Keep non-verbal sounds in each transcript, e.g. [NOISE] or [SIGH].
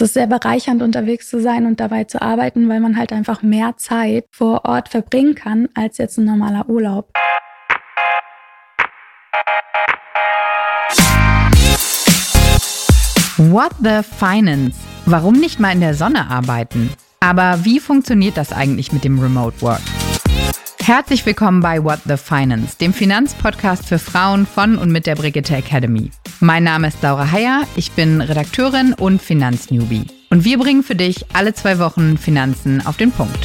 es ist sehr bereichernd, unterwegs zu sein und dabei zu arbeiten, weil man halt einfach mehr Zeit vor Ort verbringen kann als jetzt ein normaler Urlaub. What the Finance? Warum nicht mal in der Sonne arbeiten? Aber wie funktioniert das eigentlich mit dem Remote Work? Herzlich willkommen bei What the Finance, dem Finanzpodcast für Frauen von und mit der Brigitte Academy. Mein Name ist Laura Heyer, ich bin Redakteurin und Finanznewbie. Und wir bringen für dich alle zwei Wochen Finanzen auf den Punkt.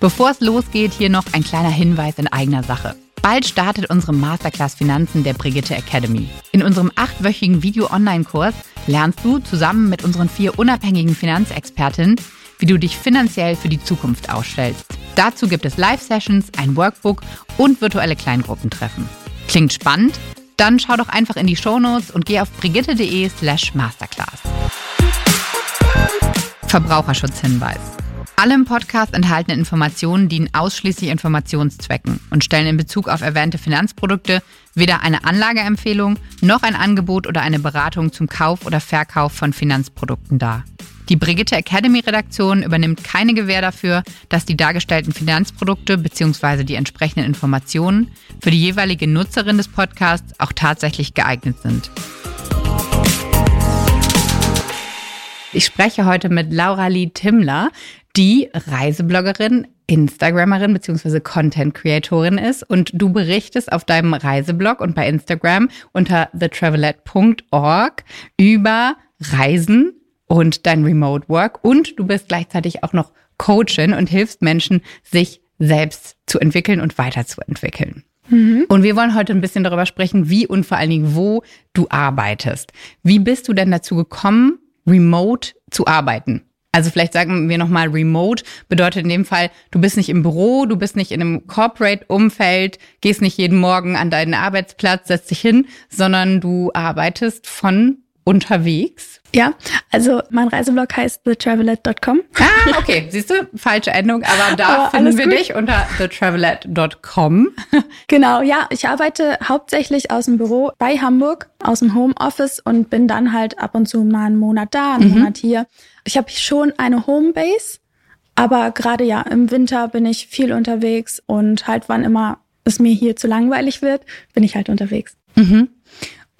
Bevor es losgeht, hier noch ein kleiner Hinweis in eigener Sache. Bald startet unsere Masterclass Finanzen der Brigitte Academy. In unserem achtwöchigen Video-Online-Kurs lernst du zusammen mit unseren vier unabhängigen Finanzexpertinnen, wie du dich finanziell für die Zukunft ausstellst. Dazu gibt es Live-Sessions, ein Workbook und virtuelle Kleingruppentreffen. Klingt spannend? Dann schau doch einfach in die Shownotes und geh auf brigitte.de slash masterclass. Verbraucherschutzhinweis. Alle im Podcast enthaltenen Informationen dienen ausschließlich Informationszwecken und stellen in Bezug auf erwähnte Finanzprodukte weder eine Anlageempfehlung noch ein Angebot oder eine Beratung zum Kauf oder Verkauf von Finanzprodukten dar. Die Brigitte Academy Redaktion übernimmt keine Gewähr dafür, dass die dargestellten Finanzprodukte bzw. die entsprechenden Informationen für die jeweilige Nutzerin des Podcasts auch tatsächlich geeignet sind. Ich spreche heute mit Laura Lee Timmler, die Reisebloggerin, Instagrammerin bzw. Content Creatorin ist und du berichtest auf deinem Reiseblog und bei Instagram unter thetravelet.org über Reisen und dein Remote Work und du bist gleichzeitig auch noch Coachin und hilfst Menschen, sich selbst zu entwickeln und weiterzuentwickeln. Mhm. Und wir wollen heute ein bisschen darüber sprechen, wie und vor allen Dingen, wo du arbeitest. Wie bist du denn dazu gekommen, remote zu arbeiten? Also vielleicht sagen wir nochmal, remote bedeutet in dem Fall, du bist nicht im Büro, du bist nicht in einem Corporate-Umfeld, gehst nicht jeden Morgen an deinen Arbeitsplatz, setzt dich hin, sondern du arbeitest von unterwegs ja, also mein Reiseblog heißt thetravelet.com. Ah, okay. Siehst du, falsche Endung, aber da aber finden wir gut. dich unter thetravelet.com. [LAUGHS] Genau, ja, ich arbeite hauptsächlich aus dem Büro bei Hamburg, aus dem Homeoffice und bin dann halt ab und zu mal einen Monat da, einen mhm. Monat hier. Ich habe schon eine Homebase, aber gerade ja, im Winter bin ich viel unterwegs und halt wann immer es mir hier zu langweilig wird, bin ich halt unterwegs. Mhm.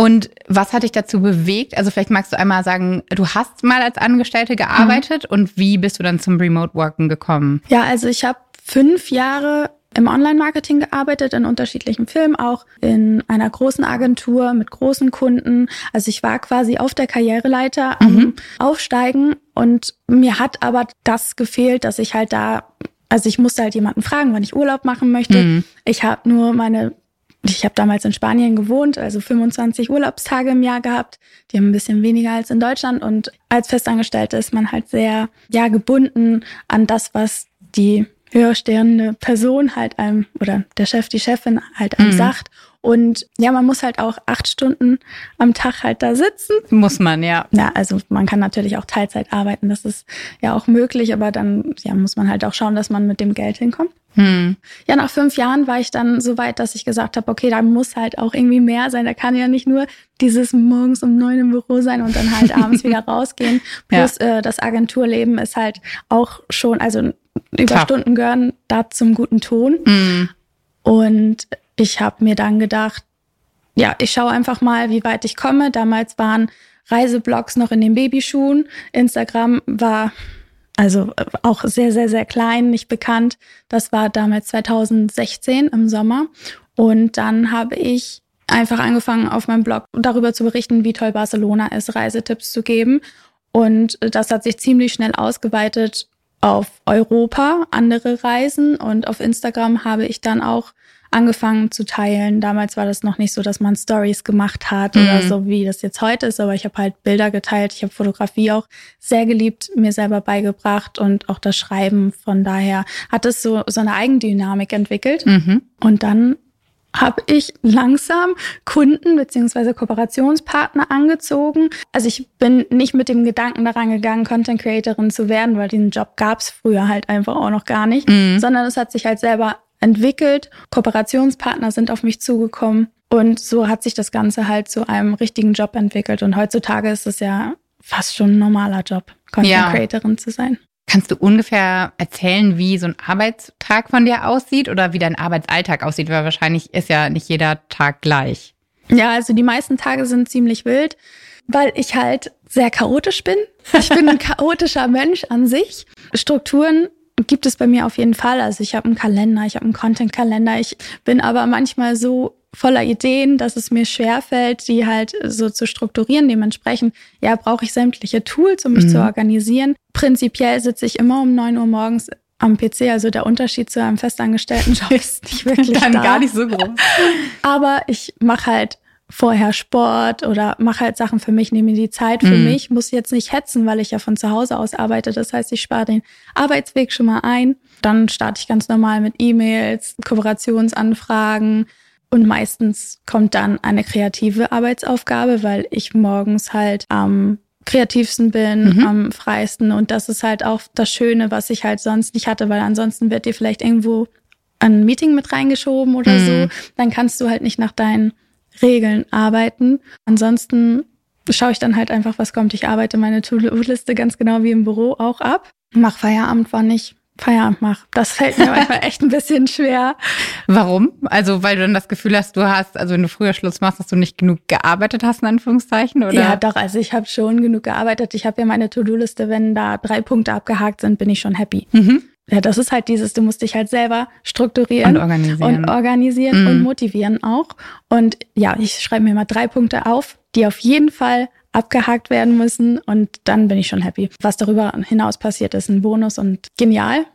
Und was hat dich dazu bewegt? Also vielleicht magst du einmal sagen, du hast mal als Angestellte gearbeitet mhm. und wie bist du dann zum Remote Worken gekommen? Ja, also ich habe fünf Jahre im Online-Marketing gearbeitet, in unterschiedlichen Filmen, auch in einer großen Agentur mit großen Kunden. Also ich war quasi auf der Karriereleiter am mhm. Aufsteigen und mir hat aber das gefehlt, dass ich halt da also ich musste halt jemanden fragen, wann ich Urlaub machen möchte. Mhm. Ich habe nur meine ich habe damals in Spanien gewohnt, also 25 Urlaubstage im Jahr gehabt. Die haben ein bisschen weniger als in Deutschland. Und als Festangestellte ist man halt sehr, ja, gebunden an das, was die höherstehende Person halt einem oder der Chef, die Chefin halt einem mhm. sagt. Und ja, man muss halt auch acht Stunden am Tag halt da sitzen. Muss man, ja. Ja, also man kann natürlich auch Teilzeit arbeiten, das ist ja auch möglich, aber dann ja, muss man halt auch schauen, dass man mit dem Geld hinkommt. Hm. Ja, nach fünf Jahren war ich dann so weit, dass ich gesagt habe, okay, da muss halt auch irgendwie mehr sein. Da kann ja nicht nur dieses morgens um neun im Büro sein und dann halt [LAUGHS] abends wieder rausgehen. Plus ja. äh, das Agenturleben ist halt auch schon, also Überstunden gehören da zum guten Ton. Hm. Und ich habe mir dann gedacht, ja, ich schaue einfach mal, wie weit ich komme. Damals waren Reiseblogs noch in den Babyschuhen. Instagram war also auch sehr, sehr, sehr klein, nicht bekannt. Das war damals 2016 im Sommer. Und dann habe ich einfach angefangen, auf meinem Blog darüber zu berichten, wie toll Barcelona ist, Reisetipps zu geben. Und das hat sich ziemlich schnell ausgeweitet auf Europa, andere Reisen. Und auf Instagram habe ich dann auch angefangen zu teilen. Damals war das noch nicht so, dass man Stories gemacht hat mhm. oder so, wie das jetzt heute ist, aber ich habe halt Bilder geteilt. Ich habe Fotografie auch sehr geliebt, mir selber beigebracht und auch das Schreiben. Von daher hat es so, so eine Eigendynamik entwickelt. Mhm. Und dann habe ich langsam Kunden beziehungsweise Kooperationspartner angezogen. Also ich bin nicht mit dem Gedanken daran gegangen, Content Creatorin zu werden, weil diesen Job gab es früher halt einfach auch noch gar nicht, mhm. sondern es hat sich halt selber entwickelt. Kooperationspartner sind auf mich zugekommen. Und so hat sich das Ganze halt zu einem richtigen Job entwickelt. Und heutzutage ist es ja fast schon ein normaler Job, Content ja. Creatorin zu sein. Kannst du ungefähr erzählen, wie so ein Arbeitstag von dir aussieht oder wie dein Arbeitsalltag aussieht? Weil wahrscheinlich ist ja nicht jeder Tag gleich. Ja, also die meisten Tage sind ziemlich wild, weil ich halt sehr chaotisch bin. Ich bin ein [LAUGHS] chaotischer Mensch an sich. Strukturen gibt es bei mir auf jeden Fall. Also ich habe einen Kalender, ich habe einen Content-Kalender. Ich bin aber manchmal so voller Ideen, dass es mir schwerfällt, die halt so zu strukturieren. Dementsprechend, ja, brauche ich sämtliche Tools, um mich mhm. zu organisieren. Prinzipiell sitze ich immer um neun Uhr morgens am PC. Also der Unterschied zu einem festangestellten Job [LAUGHS] ist nicht wirklich Dann da. gar nicht so groß. Aber ich mache halt vorher Sport oder mache halt Sachen für mich, nehme die Zeit für mhm. mich, muss jetzt nicht hetzen, weil ich ja von zu Hause aus arbeite. Das heißt, ich spare den Arbeitsweg schon mal ein. Dann starte ich ganz normal mit E-Mails, Kooperationsanfragen und meistens kommt dann eine kreative Arbeitsaufgabe, weil ich morgens halt am kreativsten bin, mhm. am freisten und das ist halt auch das Schöne, was ich halt sonst nicht hatte, weil ansonsten wird dir vielleicht irgendwo ein Meeting mit reingeschoben oder mhm. so, dann kannst du halt nicht nach deinen Regeln arbeiten. Ansonsten schaue ich dann halt einfach, was kommt. Ich arbeite meine To-Do-Liste ganz genau wie im Büro auch ab. Mach Feierabend, wann ich Feierabend mache. Das fällt mir manchmal [LAUGHS] echt ein bisschen schwer. Warum? Also, weil du dann das Gefühl hast, du hast, also wenn du früher Schluss machst, dass du nicht genug gearbeitet hast, in Anführungszeichen, oder? Ja, doch. Also ich habe schon genug gearbeitet. Ich habe ja meine To-Do-Liste, wenn da drei Punkte abgehakt sind, bin ich schon happy. Mhm. Ja, das ist halt dieses, du musst dich halt selber strukturieren und organisieren und, organisieren mhm. und motivieren auch. Und ja, ich schreibe mir mal drei Punkte auf, die auf jeden Fall abgehakt werden müssen und dann bin ich schon happy. Was darüber hinaus passiert, ist ein Bonus und genial,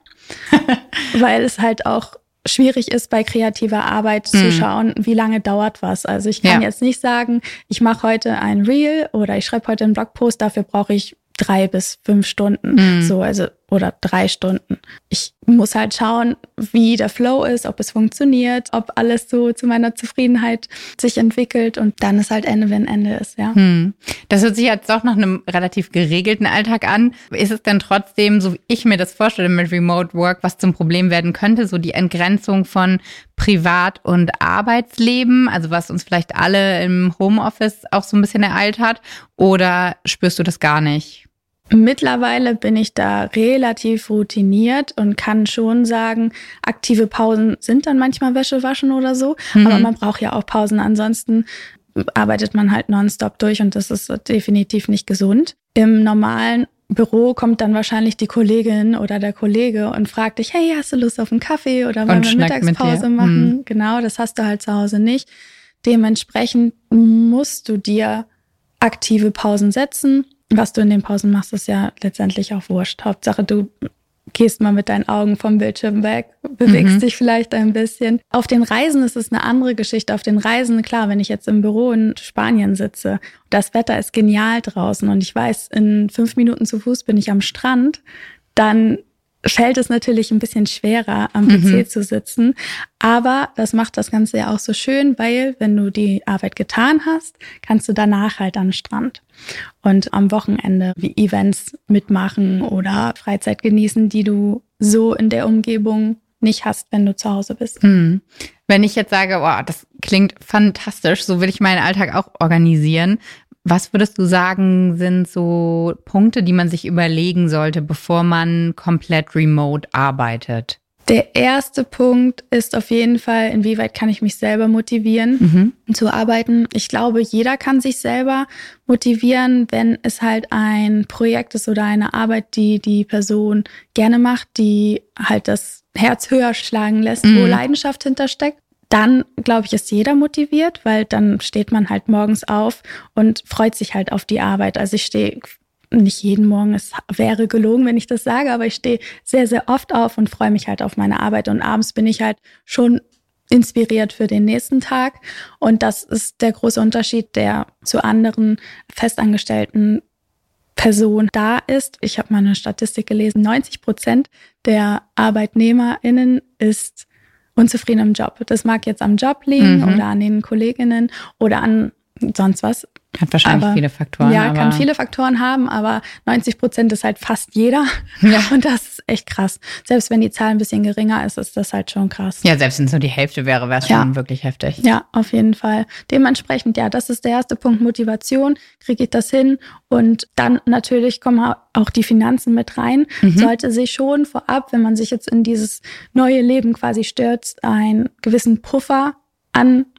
[LAUGHS] weil es halt auch schwierig ist, bei kreativer Arbeit zu schauen, wie lange dauert was. Also ich kann ja. jetzt nicht sagen, ich mache heute ein Reel oder ich schreibe heute einen Blogpost, dafür brauche ich drei bis fünf Stunden. Mhm. So, also, oder drei Stunden. Ich muss halt schauen, wie der Flow ist, ob es funktioniert, ob alles so zu meiner Zufriedenheit sich entwickelt und dann ist halt Ende, wenn Ende ist, ja. Mhm. Das hört sich jetzt doch nach einem relativ geregelten Alltag an. Ist es denn trotzdem, so wie ich mir das vorstelle mit Remote Work, was zum Problem werden könnte, so die Entgrenzung von Privat- und Arbeitsleben, also was uns vielleicht alle im Homeoffice auch so ein bisschen ereilt hat? Oder spürst du das gar nicht? Mittlerweile bin ich da relativ routiniert und kann schon sagen, aktive Pausen sind dann manchmal Wäsche waschen oder so, mhm. aber man braucht ja auch Pausen. Ansonsten arbeitet man halt nonstop durch und das ist definitiv nicht gesund. Im normalen Büro kommt dann wahrscheinlich die Kollegin oder der Kollege und fragt dich, hey, hast du Lust auf einen Kaffee oder wollen wir Mittagspause mit machen? Mhm. Genau, das hast du halt zu Hause nicht. Dementsprechend musst du dir aktive Pausen setzen was du in den Pausen machst, ist ja letztendlich auch wurscht. Hauptsache, du gehst mal mit deinen Augen vom Bildschirm weg, bewegst mhm. dich vielleicht ein bisschen. Auf den Reisen ist es eine andere Geschichte. Auf den Reisen, klar, wenn ich jetzt im Büro in Spanien sitze, das Wetter ist genial draußen und ich weiß, in fünf Minuten zu Fuß bin ich am Strand, dann fällt es natürlich ein bisschen schwerer, am PC mhm. zu sitzen. Aber das macht das Ganze ja auch so schön, weil wenn du die Arbeit getan hast, kannst du danach halt den Strand und am Wochenende wie Events mitmachen oder Freizeit genießen, die du so in der Umgebung nicht hast, wenn du zu Hause bist. Mhm. Wenn ich jetzt sage, wow, das klingt fantastisch, so will ich meinen Alltag auch organisieren. Was würdest du sagen, sind so Punkte, die man sich überlegen sollte, bevor man komplett remote arbeitet? Der erste Punkt ist auf jeden Fall, inwieweit kann ich mich selber motivieren mhm. zu arbeiten. Ich glaube, jeder kann sich selber motivieren, wenn es halt ein Projekt ist oder eine Arbeit, die die Person gerne macht, die halt das Herz höher schlagen lässt, mhm. wo Leidenschaft hintersteckt dann, glaube ich, ist jeder motiviert, weil dann steht man halt morgens auf und freut sich halt auf die Arbeit. Also ich stehe nicht jeden Morgen, es wäre gelogen, wenn ich das sage, aber ich stehe sehr, sehr oft auf und freue mich halt auf meine Arbeit. Und abends bin ich halt schon inspiriert für den nächsten Tag. Und das ist der große Unterschied, der zu anderen festangestellten Personen da ist. Ich habe mal eine Statistik gelesen, 90 Prozent der ArbeitnehmerInnen ist unzufrieden im Job. Das mag jetzt am Job liegen mhm. oder an den Kolleginnen oder an sonst was. Hat wahrscheinlich aber, viele Faktoren. Ja, kann viele Faktoren haben, aber 90 Prozent ist halt fast jeder. [LAUGHS] Ja. Und das ist echt krass. Selbst wenn die Zahl ein bisschen geringer ist, ist das halt schon krass. Ja, selbst wenn es nur die Hälfte wäre, wäre es Ja. schon wirklich heftig. Ja, auf jeden Fall. Dementsprechend, ja, das ist der erste Punkt, Motivation. Kriege ich das hin? Und dann natürlich kommen auch die Finanzen mit rein. Mhm. Sollte sich schon vorab, wenn man sich jetzt in dieses neue Leben quasi stürzt, einen gewissen Puffer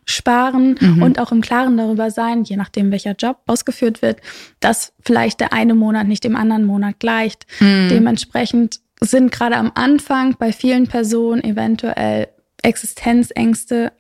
ansparen Mhm. und auch im Klaren darüber sein, je nachdem welcher Job ausgeführt wird, dass vielleicht der eine Monat nicht dem anderen Monat gleicht. Mhm. Dementsprechend sind gerade am Anfang bei vielen Personen eventuell Existenzängste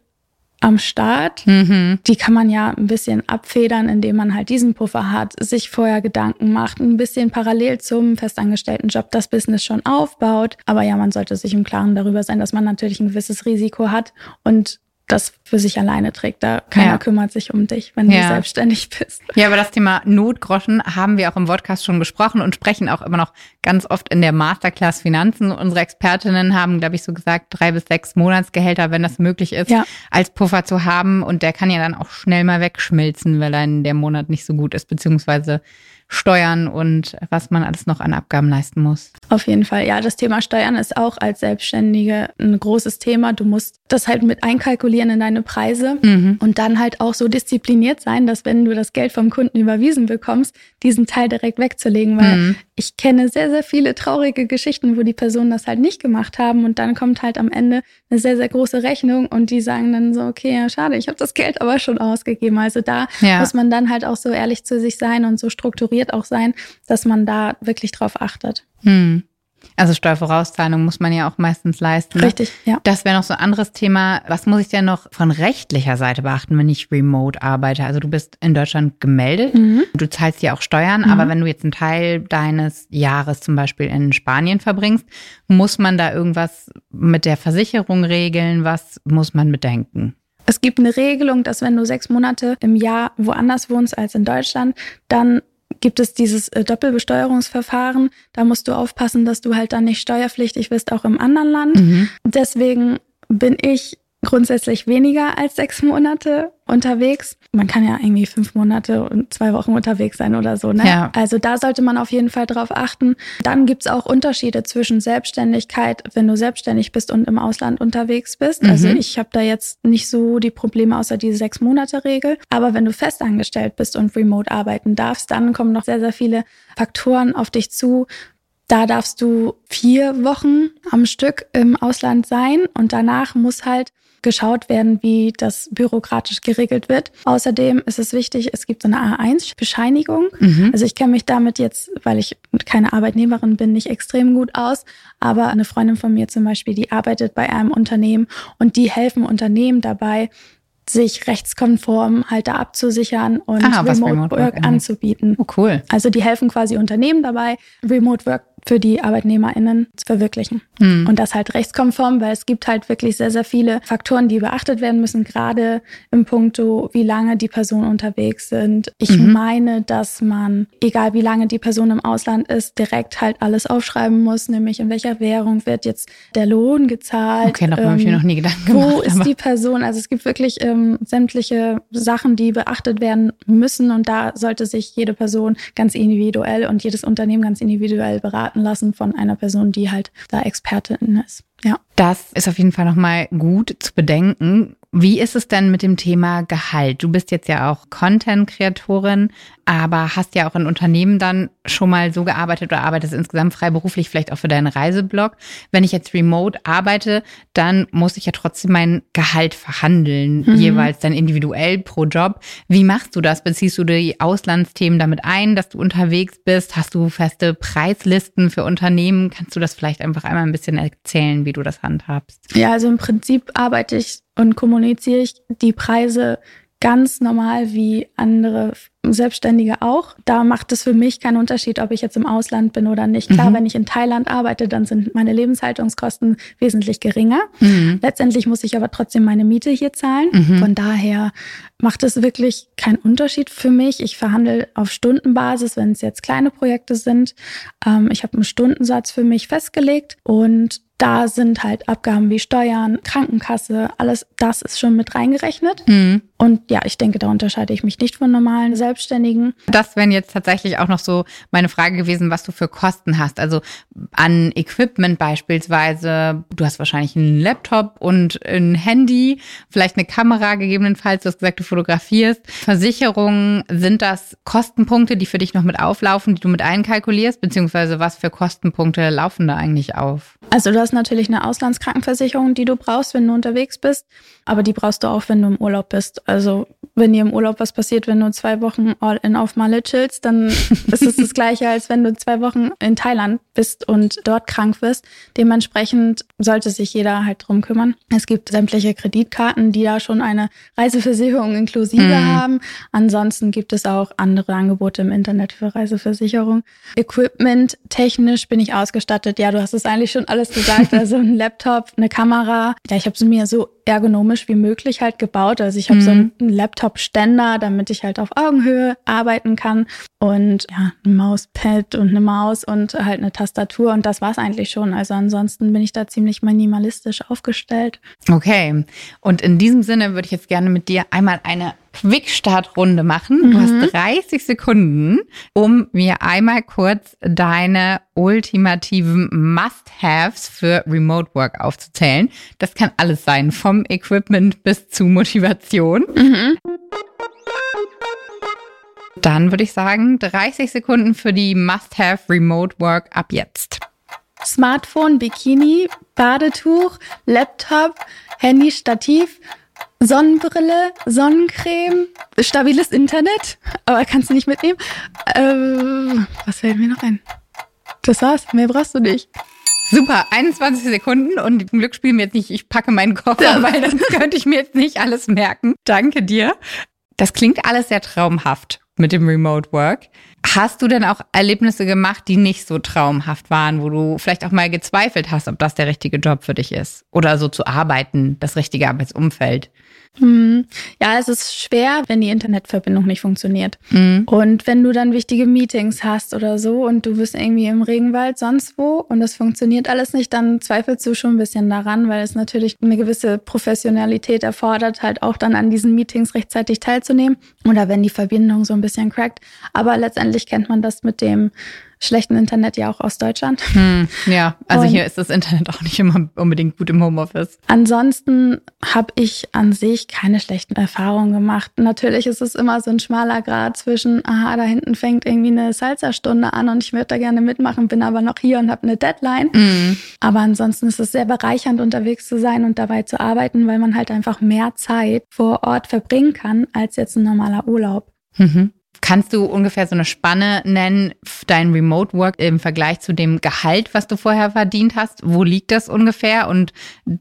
am Start. Mhm. Die kann man ja ein bisschen abfedern, indem man halt diesen Puffer hat, sich vorher Gedanken macht, ein bisschen parallel zum festangestellten Job das Business schon aufbaut. Aber ja, man sollte sich im Klaren darüber sein, dass man natürlich ein gewisses Risiko hat und das für sich alleine trägt. Da keiner Ja. kümmert sich um dich, wenn Ja. du selbstständig bist. Ja, aber das Thema Notgroschen haben wir auch im Podcast schon besprochen und sprechen auch immer noch ganz oft in der Masterclass Finanzen. Unsere Expertinnen haben, glaube ich, so gesagt, drei bis sechs Monatsgehälter, wenn das möglich ist, Ja. als Puffer zu haben. Und der kann ja dann auch schnell mal wegschmilzen, weil ein der Monat nicht so gut ist, beziehungsweise Steuern und was man alles noch an Abgaben leisten muss. Auf jeden Fall. Ja, das Thema Steuern ist auch als Selbstständige ein großes Thema. Du musst das halt mit einkalkulieren in deine Preise Mhm. und dann halt auch so diszipliniert sein, dass wenn du das Geld vom Kunden überwiesen bekommst, diesen Teil direkt wegzulegen. Weil Mhm. ich kenne sehr, sehr viele traurige Geschichten, wo die Personen das halt nicht gemacht haben und dann kommt halt am Ende eine sehr, sehr große Rechnung und die sagen dann so, okay, ja, schade, ich habe das Geld aber schon ausgegeben. Also da Ja. muss man dann halt auch so ehrlich zu sich sein und so strukturiert auch sein, dass man da wirklich drauf achtet. Hm. Also Steuervorauszahlung muss man ja auch meistens leisten. ne? Richtig, ja. Das wäre noch so ein anderes Thema. Was muss ich denn noch von rechtlicher Seite beachten, wenn ich remote arbeite? Also du bist in Deutschland gemeldet, Mhm. du zahlst ja auch Steuern, aber wenn du jetzt einen Teil deines Jahres zum Beispiel in Spanien verbringst, muss man da irgendwas mit der Versicherung regeln? Was muss man bedenken? Es gibt eine Regelung, dass wenn du sechs Monate im Jahr woanders wohnst als in Deutschland, dann gibt es dieses äh, Doppelbesteuerungsverfahren. Da musst du aufpassen, dass du halt dann nicht steuerpflichtig bist, auch im anderen Land. Mhm. Deswegen bin ich grundsätzlich weniger als sechs Monate unterwegs. Man kann ja irgendwie fünf Monate und zwei Wochen unterwegs sein oder so. Ne? Ja. Also da sollte man auf jeden Fall drauf achten. Dann gibt's auch Unterschiede zwischen Selbstständigkeit, wenn du selbstständig bist und im Ausland unterwegs bist. Mhm. Also ich habe da jetzt nicht so die Probleme außer diese sechs Monate Regel. Aber wenn du festangestellt bist und remote arbeiten darfst, dann kommen noch sehr, sehr viele Faktoren auf dich zu. Da darfst du vier Wochen am Stück im Ausland sein und danach muss halt geschaut werden, wie das bürokratisch geregelt wird. Außerdem ist es wichtig, es gibt so eine A1-Bescheinigung. Mhm. Also ich kenne mich damit jetzt, weil ich keine Arbeitnehmerin bin, nicht extrem gut aus. Aber eine Freundin von mir zum Beispiel, die arbeitet bei einem Unternehmen und die helfen Unternehmen dabei, sich rechtskonform halt da abzusichern und Ah, was Remote, Remote Work Work angeht. anzubieten. Oh, cool. Also die helfen quasi Unternehmen dabei, Remote Work für die ArbeitnehmerInnen zu verwirklichen. Hm. Und das halt rechtskonform, weil es gibt halt wirklich sehr, sehr viele Faktoren, die beachtet werden müssen, gerade im Punkto, wie lange die Personen unterwegs sind. Ich Mhm. meine, dass man, egal wie lange die Person im Ausland ist, direkt halt alles aufschreiben muss, nämlich in welcher Währung wird jetzt der Lohn gezahlt. Okay, darüber habe ich mir ähm, noch nie Gedanken wo gemacht. ist aber- die Person? Also es gibt wirklich ähm, sämtliche Sachen, die beachtet werden müssen und da sollte sich jede Person ganz individuell und jedes Unternehmen ganz individuell beraten lassen von einer Person, die halt da Expertin ist. Ja. Das ist auf jeden Fall nochmal gut zu bedenken. Wie ist es denn mit dem Thema Gehalt? Du bist jetzt ja auch Content-Kreatorin, aber hast ja auch in Unternehmen dann schon mal so gearbeitet oder arbeitest insgesamt freiberuflich, vielleicht auch für deinen Reiseblog. Wenn ich jetzt remote arbeite, dann muss ich ja trotzdem mein Gehalt verhandeln, Mhm. jeweils dann individuell pro Job. Wie machst du das? Beziehst du die Auslandsthemen damit ein, dass du unterwegs bist? Hast du feste Preislisten für Unternehmen? Kannst du das vielleicht einfach einmal ein bisschen erzählen, wie du das handhabst? Ja, also im Prinzip arbeite ich und kommuniziere ich die Preise ganz normal wie andere Selbstständige auch. Da macht es für mich keinen Unterschied, ob ich jetzt im Ausland bin oder nicht. Klar, Mhm. wenn ich in Thailand arbeite, dann sind meine Lebenshaltungskosten wesentlich geringer. Mhm. Letztendlich muss ich aber trotzdem meine Miete hier zahlen. Mhm. Von daher macht es wirklich keinen Unterschied für mich. Ich verhandle auf Stundenbasis, wenn es jetzt kleine Projekte sind. Ähm, ich habe einen Stundensatz für mich festgelegt und da sind halt Abgaben wie Steuern, Krankenkasse, alles das ist schon mit reingerechnet. Mhm. Und ja, ich denke, da unterscheide ich mich nicht von normalen Selbstständigen. Das wären jetzt tatsächlich auch noch so meine Frage gewesen, was du für Kosten hast. Also an Equipment beispielsweise. Du hast wahrscheinlich einen Laptop und ein Handy, vielleicht eine Kamera gegebenenfalls. Du hast gesagt, du fotografierst. Versicherungen, sind das Kostenpunkte, die für dich noch mit auflaufen, die du mit einkalkulierst? Beziehungsweise was für Kostenpunkte laufen da eigentlich auf? Also du hast natürlich eine Auslandskrankenversicherung, die du brauchst, wenn du unterwegs bist. Aber die brauchst du auch, wenn du im Urlaub bist. Also wenn dir im Urlaub was passiert, wenn du zwei Wochen all in auf Malle chillst, dann [LAUGHS] ist es das gleiche, als wenn du zwei Wochen in Thailand bist und dort krank wirst. Dementsprechend sollte sich jeder halt drum kümmern. Es gibt sämtliche Kreditkarten, die da schon eine Reiseversicherung inklusive mhm. haben. Ansonsten gibt es auch andere Angebote im Internet für Reiseversicherung. Equipment technisch bin ich ausgestattet. Ja, du hast es eigentlich schon alles gesagt. [LAUGHS] Also ein Laptop, eine Kamera. Ja, ich habe es mir so ergonomisch wie möglich halt gebaut. Also ich habe mhm. so einen Laptop-Ständer, damit ich halt auf Augenhöhe arbeiten kann und ja, ein Mauspad und eine Maus und halt eine Tastatur und das war's eigentlich schon. Also ansonsten bin ich da ziemlich minimalistisch aufgestellt. Okay. Und in diesem Sinne würde ich jetzt gerne mit dir einmal eine Quick-Start-Runde machen. Mhm. Du hast 30 Sekunden, um mir einmal kurz deine ultimativen Must-Haves für Remote Work aufzuzählen. Das kann alles sein, vom Equipment bis zu Motivation. Mhm. Dann würde ich sagen, 30 Sekunden für die Must-Have Remote Work ab jetzt. Smartphone, Bikini, Badetuch, Laptop, Handy, Stativ, Sonnenbrille, Sonnencreme, stabiles Internet, aber kannst du nicht mitnehmen. Ähm, was fällt mir noch ein? Das war's, mehr brauchst du nicht. Super, 21 Sekunden und zum Glück spielen wir jetzt nicht, ich packe meinen Koffer, weil das könnte ich mir jetzt nicht alles merken. Danke dir. Das klingt alles sehr traumhaft mit dem Remote Work. Hast du denn auch Erlebnisse gemacht, die nicht so traumhaft waren, wo du vielleicht auch mal gezweifelt hast, ob das der richtige Job für dich ist? Oder so zu arbeiten, das richtige Arbeitsumfeld? Hm. Ja, es ist schwer, wenn die Internetverbindung nicht funktioniert. Mhm. Und wenn du dann wichtige Meetings hast oder so und du bist irgendwie im Regenwald sonst wo und das funktioniert alles nicht, dann zweifelst du schon ein bisschen daran, weil es natürlich eine gewisse Professionalität erfordert, halt auch dann an diesen Meetings rechtzeitig teilzunehmen oder wenn die Verbindung so ein bisschen crackt. Aber letztendlich kennt man das mit dem schlechten Internet ja auch aus Deutschland. Hm, ja, also und hier ist das Internet auch nicht immer unbedingt gut im Homeoffice. Ansonsten habe ich an sich keine schlechten Erfahrungen gemacht. Natürlich ist es immer so ein schmaler Grad zwischen, aha, da hinten fängt irgendwie eine Salsa-Stunde an und ich würde da gerne mitmachen, bin aber noch hier und habe eine Deadline. Mhm. Aber ansonsten ist es sehr bereichernd, unterwegs zu sein und dabei zu arbeiten, weil man halt einfach mehr Zeit vor Ort verbringen kann als jetzt ein normaler Urlaub. Mhm. Kannst du ungefähr so eine Spanne nennen, dein Remote Work im Vergleich zu dem Gehalt, was du vorher verdient hast? Wo liegt das ungefähr und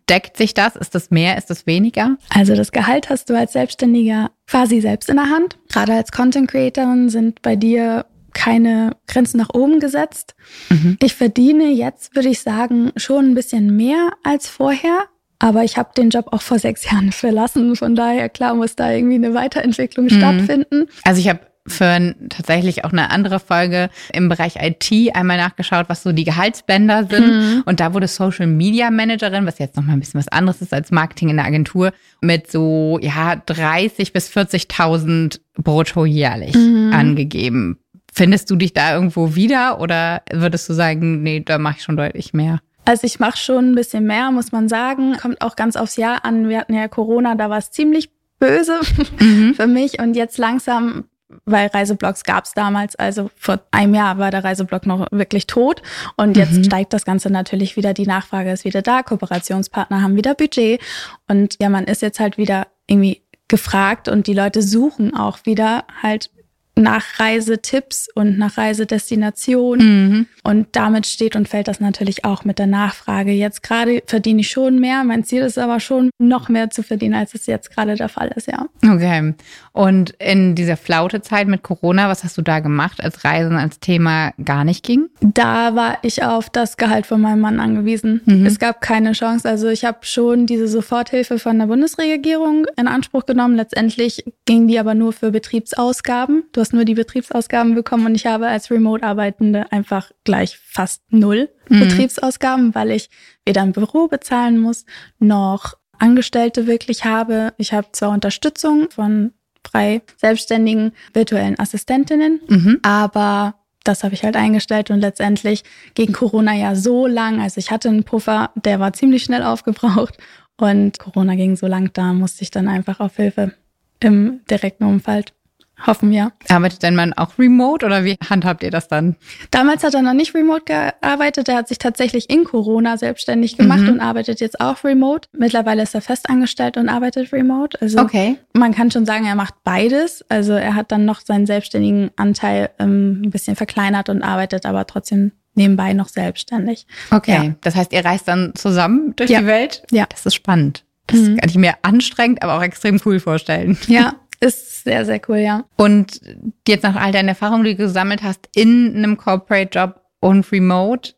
deckt sich das? Ist das mehr, ist das weniger? Also das Gehalt hast du als Selbstständiger quasi selbst in der Hand. Gerade als Content Creatorin sind bei dir keine Grenzen nach oben gesetzt. Mhm. Ich verdiene jetzt, würde ich sagen, schon ein bisschen mehr als vorher. Aber ich habe den Job auch vor sechs Jahren [LAUGHS] verlassen. Von daher, klar, muss da irgendwie eine Weiterentwicklung mhm. stattfinden. Also ich habe für tatsächlich auch eine andere Folge im Bereich IT einmal nachgeschaut, was so die Gehaltsbänder sind. Mhm. Und da wurde Social Media Managerin, was jetzt nochmal ein bisschen was anderes ist als Marketing in der Agentur, mit so, ja, 30 bis 40.000 brutto jährlich mhm. angegeben. Findest du dich da irgendwo wieder oder würdest du sagen, nee, da mache ich schon deutlich mehr? Also ich mache schon ein bisschen mehr, muss man sagen. Kommt auch ganz aufs Jahr an. Wir hatten ja Corona, da war es ziemlich böse mhm. [LAUGHS] für mich. Und jetzt langsam weil Reiseblogs gab es damals, also vor einem Jahr war der Reiseblog noch wirklich tot und jetzt mhm. steigt das Ganze natürlich wieder, die Nachfrage ist wieder da, Kooperationspartner haben wieder Budget und ja, man ist jetzt halt wieder irgendwie gefragt und die Leute suchen auch wieder halt nach Reisetipps und nach Reisedestinationen. Mhm. Und damit steht und fällt das natürlich auch mit der Nachfrage. Jetzt gerade verdiene ich schon mehr. Mein Ziel ist aber schon, noch mehr zu verdienen, als es jetzt gerade der Fall ist, ja. Okay. Und in dieser Flautezeit mit Corona, was hast du da gemacht, als Reisen als Thema gar nicht ging? Da war ich auf das Gehalt von meinem Mann angewiesen. Mhm. Es gab keine Chance. Also ich habe schon diese Soforthilfe von der Bundesregierung in Anspruch genommen. Letztendlich ging die aber nur für Betriebsausgaben. Du hast nur die Betriebsausgaben bekommen und ich habe als Remote-Arbeitende einfach gleich fast null mhm. Betriebsausgaben, weil ich weder ein Büro bezahlen muss, noch Angestellte wirklich habe. Ich habe zwar Unterstützung von frei selbstständigen virtuellen Assistentinnen. Mhm. Aber das habe ich halt eingestellt und letztendlich gegen Corona ja so lang. Also ich hatte einen Puffer, der war ziemlich schnell aufgebraucht und Corona ging so lang, da musste ich dann einfach auf Hilfe im direkten Umfeld Hoffen wir. Arbeitet dein Mann auch remote oder wie handhabt ihr das dann? Damals hat er noch nicht remote gearbeitet. Er hat sich tatsächlich in Corona selbstständig gemacht mhm. und arbeitet jetzt auch remote. Mittlerweile ist er festangestellt und arbeitet remote. Also okay. man kann schon sagen, er macht beides. Also er hat dann noch seinen selbstständigen Anteil ähm, ein bisschen verkleinert und arbeitet aber trotzdem nebenbei noch selbstständig. Okay. Ja. Das heißt, ihr reist dann zusammen durch ja. die Welt? Ja. Das ist spannend. Das mhm. kann ich mir anstrengend, aber auch extrem cool vorstellen. Ja, [LAUGHS] Ist sehr, sehr cool, ja. Und jetzt nach all deinen Erfahrungen, die du gesammelt hast in einem Corporate-Job und Remote,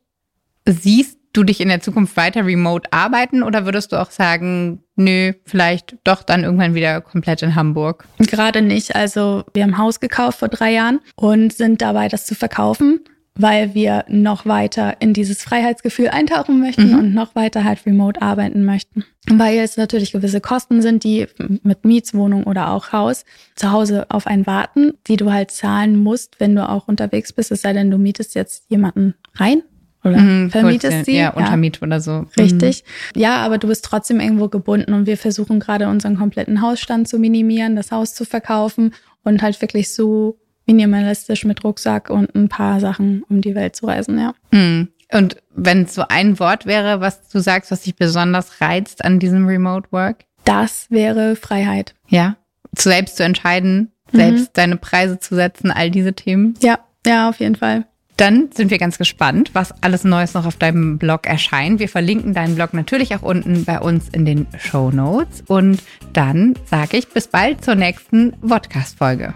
siehst du dich in der Zukunft weiter remote arbeiten oder würdest du auch sagen, nö, vielleicht doch dann irgendwann wieder komplett in Hamburg? Gerade nicht. Also wir haben Haus gekauft vor drei Jahren und sind dabei, das zu verkaufen weil wir noch weiter in dieses Freiheitsgefühl eintauchen möchten mhm. und noch weiter halt remote arbeiten möchten. Weil es natürlich gewisse Kosten sind, die mit Mietswohnung oder auch Haus zu Hause auf einen warten, die du halt zahlen musst, wenn du auch unterwegs bist, es sei denn, du mietest jetzt jemanden rein oder mhm, vermietest sie. Ja, Untermiet oder so. Richtig. Mhm. Ja, aber du bist trotzdem irgendwo gebunden und wir versuchen gerade unseren kompletten Hausstand zu minimieren, das Haus zu verkaufen und halt wirklich so minimalistisch mit Rucksack und ein paar Sachen um die Welt zu reisen, ja. Mhm. Und wenn es so ein Wort wäre, was du sagst, was dich besonders reizt an diesem Remote Work? Das wäre Freiheit. Ja. Selbst zu entscheiden, selbst mhm. deine Preise zu setzen, all diese Themen. Ja, ja, auf jeden Fall. Dann sind wir ganz gespannt, was alles Neues noch auf deinem Blog erscheint. Wir verlinken deinen Blog natürlich auch unten bei uns in den Show Notes. Und dann sage ich bis bald zur nächsten Podcast-Folge.